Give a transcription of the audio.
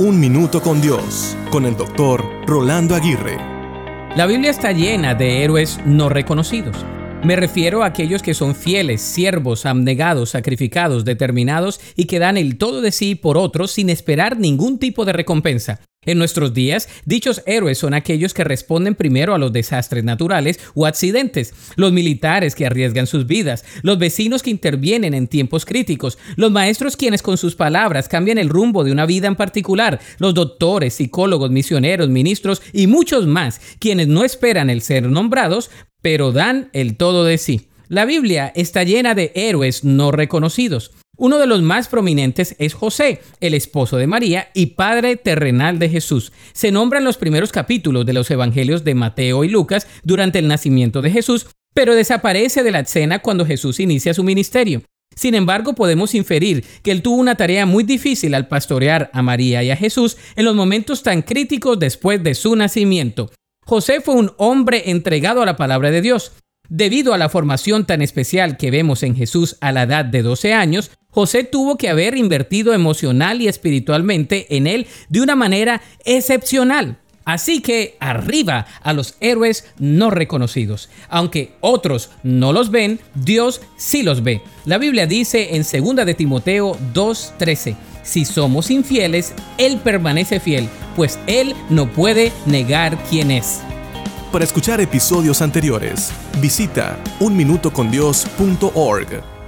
Un Minuto con Dios, con el doctor Rolando Aguirre. La Biblia está llena de héroes no reconocidos. Me refiero a aquellos que son fieles, siervos, abnegados, sacrificados, determinados y que dan el todo de sí por otros sin esperar ningún tipo de recompensa. En nuestros días, dichos héroes son aquellos que responden primero a los desastres naturales o accidentes, los militares que arriesgan sus vidas, los vecinos que intervienen en tiempos críticos, los maestros quienes con sus palabras cambian el rumbo de una vida en particular, los doctores, psicólogos, misioneros, ministros y muchos más, quienes no esperan el ser nombrados, pero dan el todo de sí. La Biblia está llena de héroes no reconocidos. Uno de los más prominentes es José, el esposo de María y padre terrenal de Jesús. Se nombra en los primeros capítulos de los evangelios de Mateo y Lucas durante el nacimiento de Jesús, pero desaparece de la escena cuando Jesús inicia su ministerio. Sin embargo, podemos inferir que él tuvo una tarea muy difícil al pastorear a María y a Jesús en los momentos tan críticos después de su nacimiento. José fue un hombre entregado a la palabra de Dios. Debido a la formación tan especial que vemos en Jesús a la edad de 12 años, José tuvo que haber invertido emocional y espiritualmente en él de una manera excepcional. Así que arriba a los héroes no reconocidos. Aunque otros no los ven, Dios sí los ve. La Biblia dice en 2 de Timoteo 2:13, si somos infieles, Él permanece fiel, pues Él no puede negar quién es. Para escuchar episodios anteriores, visita unminutocondios.org.